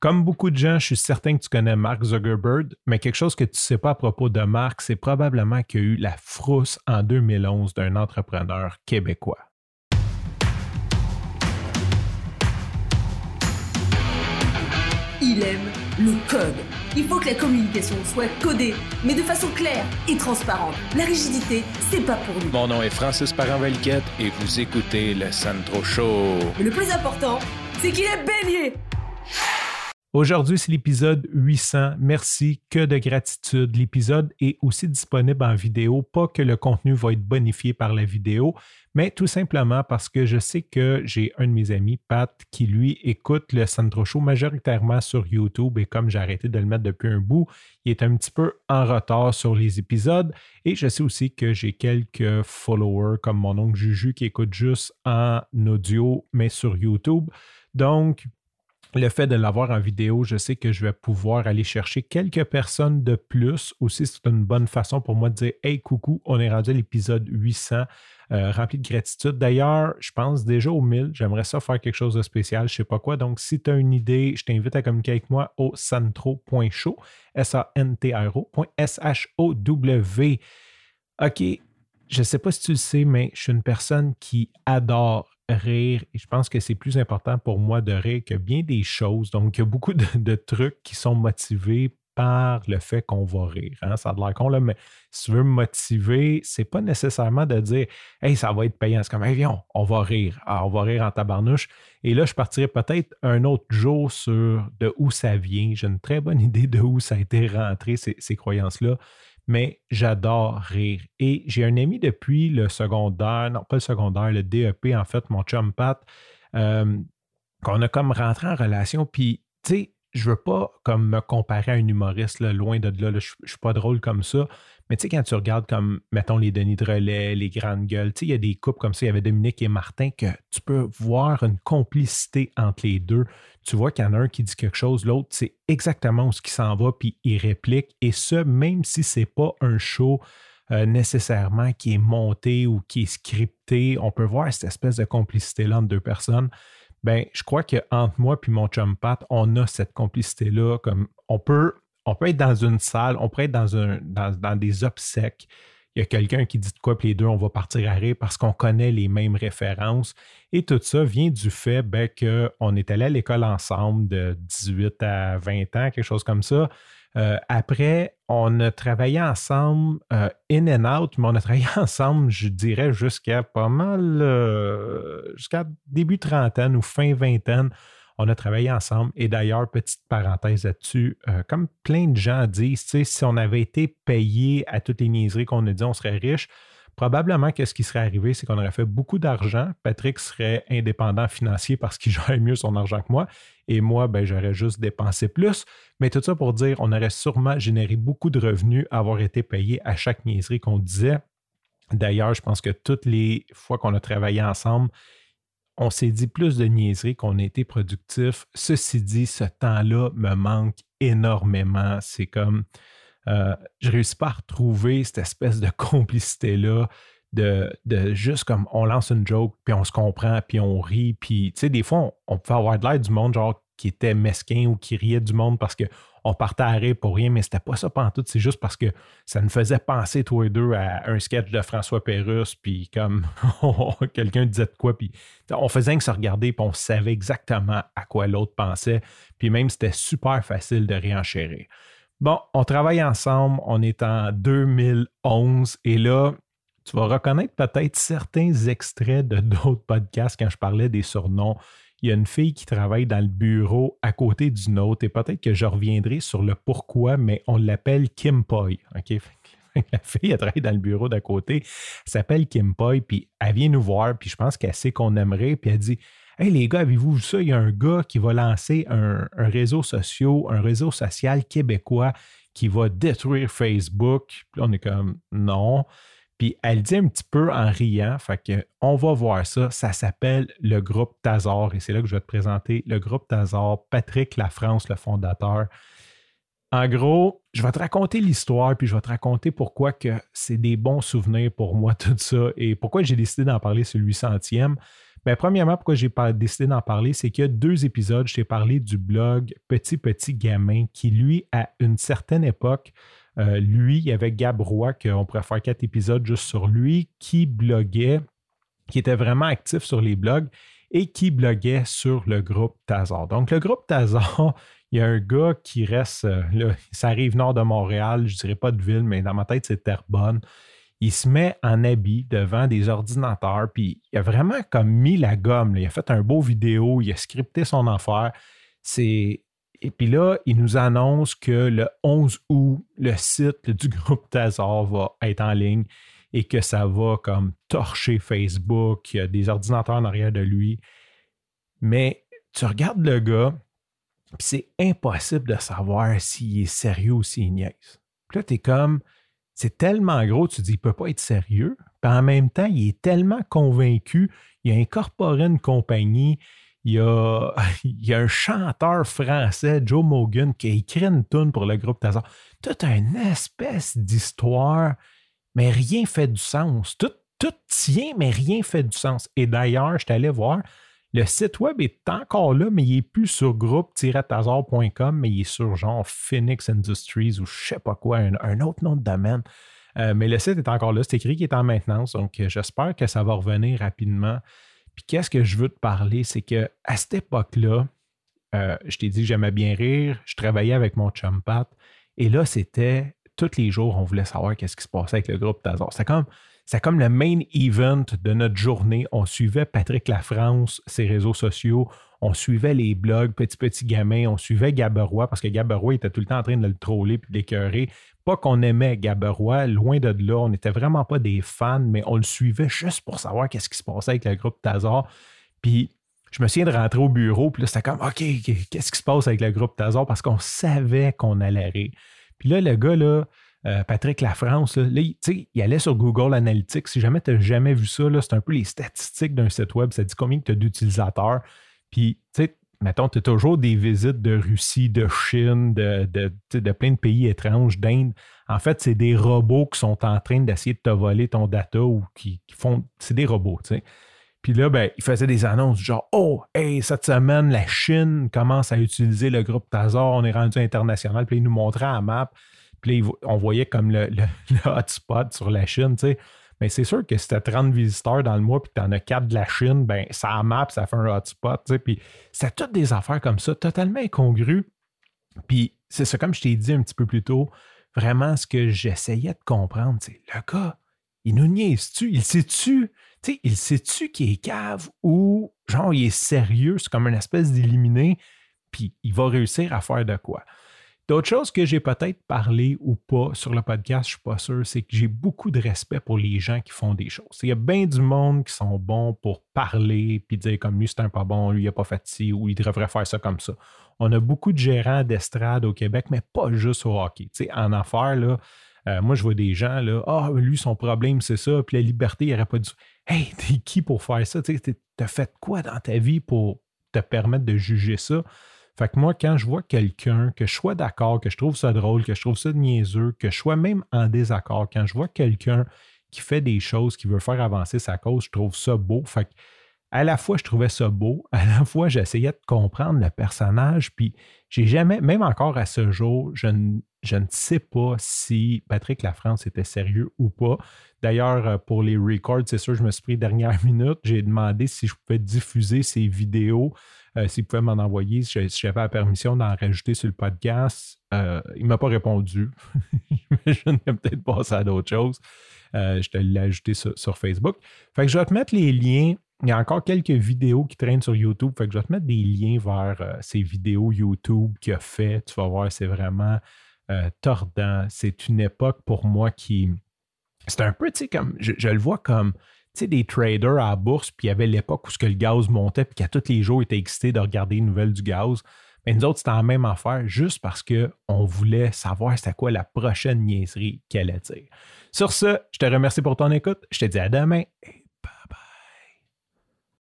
Comme beaucoup de gens, je suis certain que tu connais Mark Zuckerberg, mais quelque chose que tu ne sais pas à propos de Mark, c'est probablement qu'il y a eu la frousse en 2011 d'un entrepreneur québécois. Il aime le code. Il faut que la communication soit codée, mais de façon claire et transparente. La rigidité, c'est pas pour nous. Mon nom est Francis parent et vous écoutez le Sandro Show. Mais le plus important, c'est qu'il est bélier. Aujourd'hui, c'est l'épisode 800. Merci, que de gratitude. L'épisode est aussi disponible en vidéo, pas que le contenu va être bonifié par la vidéo, mais tout simplement parce que je sais que j'ai un de mes amis, Pat, qui lui écoute le Sandro Show majoritairement sur YouTube et comme j'ai arrêté de le mettre depuis un bout, il est un petit peu en retard sur les épisodes et je sais aussi que j'ai quelques followers comme mon oncle Juju qui écoute juste en audio mais sur YouTube. Donc, le fait de l'avoir en vidéo, je sais que je vais pouvoir aller chercher quelques personnes de plus. Aussi, c'est une bonne façon pour moi de dire Hey, coucou, on est rendu à l'épisode 800, euh, rempli de gratitude. D'ailleurs, je pense déjà au 1000. J'aimerais ça faire quelque chose de spécial, je ne sais pas quoi. Donc, si tu as une idée, je t'invite à communiquer avec moi au santro.show, S-A-N-T-R-O, S-H-O-W. OK, je ne sais pas si tu le sais, mais je suis une personne qui adore rire. Je pense que c'est plus important pour moi de rire que bien des choses. Donc, il y a beaucoup de, trucs qui sont motivés le fait qu'on va rire. Hein. Ça a l'air con, là, mais si tu veux me motiver, c'est pas nécessairement de dire Hey, ça va être payant. C'est comme Hey, viens, on va rire. Ah, on va rire en tabarnouche. Et là, je partirai peut-être un autre jour sur de où ça vient. J'ai une très bonne idée de où ça a été rentré, ces croyances-là mais j'adore rire. Et j'ai un ami depuis le secondaire, non pas le secondaire, le DEP, en fait, mon chum Pat, euh, qu'on a comme rentré en relation. Puis, tu sais, je veux pas comme me comparer à un humoriste, loin de là, je, ne suis pas drôle comme ça. Mais tu sais, quand tu regardes comme, mettons, les Denis de Relais, les grandes gueules, tu sais, il y a des couples comme ça, il y avait Dominique et Martin, que tu peux voir une complicité entre les deux. Tu vois qu'il y en a un qui dit quelque chose, l'autre, c'est exactement où ce qui s'en va, puis il réplique. Et ce, même si c'est pas un show euh, nécessairement qui est monté ou qui est scripté, on peut voir cette espèce de complicité-là entre deux personnes ben, je crois qu'entre moi et mon chum Pat, on a cette complicité-là. Comme on peut, on peut être dans une salle, on peut être dans, des obsèques. Il y a quelqu'un qui dit de quoi, puis les deux, on va partir à rire parce qu'on connaît les mêmes références. Et tout ça vient du fait ben, qu'on est allé à l'école ensemble de 18 à 20 ans, quelque chose comme ça. Euh, après, on a travaillé ensemble euh, in and out, mais on a travaillé ensemble, je dirais, jusqu'à pas mal, euh, jusqu'à début trentaine ou fin vingtaine. On a travaillé ensemble. Et d'ailleurs, petite parenthèse là-dessus, comme plein de gens disent, si on avait été payé à toutes les niaiseries qu'on a dit, on serait riche. Probablement que ce qui serait arrivé, c'est qu'on aurait fait beaucoup d'argent. Patrick serait indépendant financier parce qu'il gérait mieux son argent que moi. Et moi, ben, j'aurais juste dépensé plus. Mais tout ça pour dire, on aurait sûrement généré beaucoup de revenus, avoir été payé à chaque niaiserie qu'on disait. D'ailleurs, je pense que toutes les fois qu'on a travaillé ensemble, on s'est dit plus de niaiseries qu'on a été productif. Ceci dit, ce temps-là me manque énormément. C'est comme euh, je réussis pas à retrouver cette espèce de complicité-là, de, juste comme on lance une joke, puis on se comprend, puis on rit, puis tu sais, des fois, on, peut avoir de l'aide du monde, genre qui était mesquin ou qui riait du monde parce qu'on partait à rire pour rien, mais c'était pas ça tout. c'est juste parce que ça nous faisait penser, tous les deux, à un sketch de François Pérusse, puis comme quelqu'un disait de quoi, puis on faisait que se regarder, puis on savait exactement à quoi l'autre pensait, puis même c'était super facile de réenchérir. Bon, on travaille ensemble, on est en 2011 et là, tu vas reconnaître peut-être certains extraits de d'autres podcasts quand je parlais des surnoms. Il y a une fille qui travaille dans le bureau à côté d'une autre et peut-être que je reviendrai sur le pourquoi, mais on l'appelle Kim Poi. La fille, elle travaille dans le bureau d'à côté, elle s'appelle Kim Poi, puis elle vient nous voir, puis je pense qu'elle sait qu'on aimerait, puis elle dit Hey les gars, avez-vous vu ça? Il y a un gars qui va lancer un, réseau social, un réseau social québécois qui va détruire Facebook. On est comme non. Puis elle dit un petit peu en riant, fait que on va voir ça. Ça s'appelle le groupe Tazar et c'est là que je vais te présenter le groupe Tazar, Patrick Lafrance, le fondateur. En gros, je vais te raconter l'histoire, puis je vais te raconter pourquoi c'est des bons souvenirs pour moi, tout ça, et pourquoi j'ai décidé d'en parler sur le 800e. Ben, premièrement, pourquoi j'ai décidé d'en parler, c'est qu'il y a deux épisodes, je t'ai parlé du blog Petit Petit Gamin, qui, lui, à une certaine époque, euh, lui, il y avait Gab Roy, qu'on pourrait faire quatre épisodes juste sur lui, qui bloguait, qui était vraiment actif sur les blogs et qui bloguait sur le groupe Tazar. Donc, le groupe Tazar, il y a un gars qui reste, euh, ça arrive nord de Montréal, je ne dirais pas de ville, mais dans ma tête, c'est Terrebonne il se met en habit devant des ordinateurs, puis il a vraiment comme mis la gomme. Il a fait un beau vidéo, il a scripté son affaire. C'est et puis là, il nous annonce que le 11 août, le site du groupe Tazar va être en ligne et que ça va comme torcher Facebook. Il y a des ordinateurs en arrière de lui. Mais tu regardes le gars, puis c'est impossible de savoir s'il est sérieux ou s'il niaise. Puis là, tu es comme, c'est tellement gros, tu dis, il ne peut pas être sérieux. Puis en même temps, il est tellement convaincu, il a incorporé une compagnie, il y a, un chanteur français, Joe Mogan, qui a écrit une tune pour le groupe Tazar. Toute une espèce d'histoire, mais rien fait du sens. Tout, tout tient, mais rien fait du sens. Et d'ailleurs, je allé voir, le site web est encore là, mais il n'est plus sur groupe-tazar.com, mais il est sur genre Phoenix Industries ou je ne sais pas quoi, un, autre nom de domaine. Euh, mais le site est encore là, c'est écrit qu'il est en maintenance, donc euh, j'espère que ça va revenir rapidement. Puis qu'est-ce que je veux te parler, c'est qu'à cette époque-là, euh, je t'ai dit que j'aimais bien rire, je travaillais avec mon chum Pat, et là, c'était tous les jours, on voulait savoir qu'est-ce qui se passait avec le groupe Tazar. C'est comme c'est comme le main event de notre journée. On suivait Patrick Lafrance, ses réseaux sociaux. On suivait les blogs Petit Petit Gamin. On suivait Gaberois parce que Gaberois était tout le temps en train de le troller puis de. Pas qu'on aimait Gaberois, loin de là. On n'était vraiment pas des fans, mais on le suivait juste pour savoir qu'est-ce qui se passait avec le groupe Tazar. Puis je me souviens de rentrer au bureau, puis là, c'était comme, OK, qu'est-ce qui se passe avec le groupe Tazar? Parce qu'on savait qu'on allait rire. Puis là, le gars, là, euh, Patrick Lafrance, là, il, allait sur Google Analytics. Si jamais tu n'as jamais vu ça, c'est un peu les statistiques d'un site web. Ça dit combien tu as d'utilisateurs. Puis, tu sais, mettons, tu as toujours des visites de Russie, de Chine, de, plein de pays étranges, d'Inde. En fait, c'est des robots qui sont en train d'essayer de te voler ton data ou qui, font. C'est des robots, tu sais. Puis là, ben, il faisait des annonces genre Oh, hey, cette semaine, la Chine commence à utiliser le groupe Tazar, on est rendu international. Puis il nous montrait à map puis on voyait comme le, hotspot sur la Chine, tu sais. Mais c'est sûr que si tu as 30 visiteurs dans le mois puis tu en as 4 de la Chine, ben ça map, ça fait un hotspot, tu sais. Puis c'est toutes des affaires comme ça, totalement incongrues. Puis c'est ça, comme je t'ai dit un petit peu plus tôt, vraiment ce que j'essayais de comprendre, c'est le gars, il nous niaise-tu? Il sait-tu? Tu sais, il sait-tu qu'il est cave ou genre il est sérieux, c'est comme une espèce d'éliminé, puis il va réussir à faire de quoi? D'autres choses que j'ai peut-être parlé ou pas sur le podcast, je ne suis pas sûr, c'est que j'ai beaucoup de respect pour les gens qui font des choses. Il y a bien du monde qui sont bons pour parler puis dire comme lui, c'est un pas bon, lui, il n'a pas fait ou il devrait faire ça comme ça. On a beaucoup de gérants d'estrade au Québec, mais pas juste au hockey. en affaires, là, euh, moi, je vois des gens, là, ah, lui, son problème, c'est ça, puis la liberté, il n'aurait pas dû. Hey, t'es qui pour faire ça? Tu fait quoi dans ta vie pour te permettre de juger ça? Fait que moi, quand je vois quelqu'un, que je sois d'accord, que je trouve ça drôle, que je trouve ça niaiseux, que je sois même en désaccord, quand je vois quelqu'un qui fait des choses, qui veut faire avancer sa cause, je trouve ça beau. Fait que à la fois, je trouvais ça beau, à la fois, j'essayais de comprendre le personnage, puis j'ai jamais, même encore à ce jour, je ne, je ne sais pas si Patrick Lafrance était sérieux ou pas. D'ailleurs, euh, pour les records, c'est sûr, je me suis pris dernière minute. J'ai demandé si je pouvais diffuser ces vidéos euh, s'il pouvait m'en envoyer, si j'avais la permission d'en rajouter sur le podcast. Euh, il ne m'a pas répondu. je n'ai peut-être passé à d'autres choses. Euh, je te l'ai ajouté sur, Facebook. Fait que je vais te mettre les liens. Il y a encore quelques vidéos qui traînent sur YouTube. Fait que je vais te mettre des liens vers ces vidéos YouTube qu'il a fait. Tu vas voir, c'est vraiment tordant. C'est une époque pour moi qui. C'est un peu, tu sais, comme. je, le vois comme des traders à la bourse, puis il y avait l'époque où le gaz montait, puis qu'à tous les jours, ils étaient excités de regarder les nouvelles du gaz. Mais nous autres, c'était la même affaire, juste parce qu'on voulait savoir c'était quoi la prochaine niaiserie qu'elle allait dire. Sur ce, je te remercie pour ton écoute. Je te dis à demain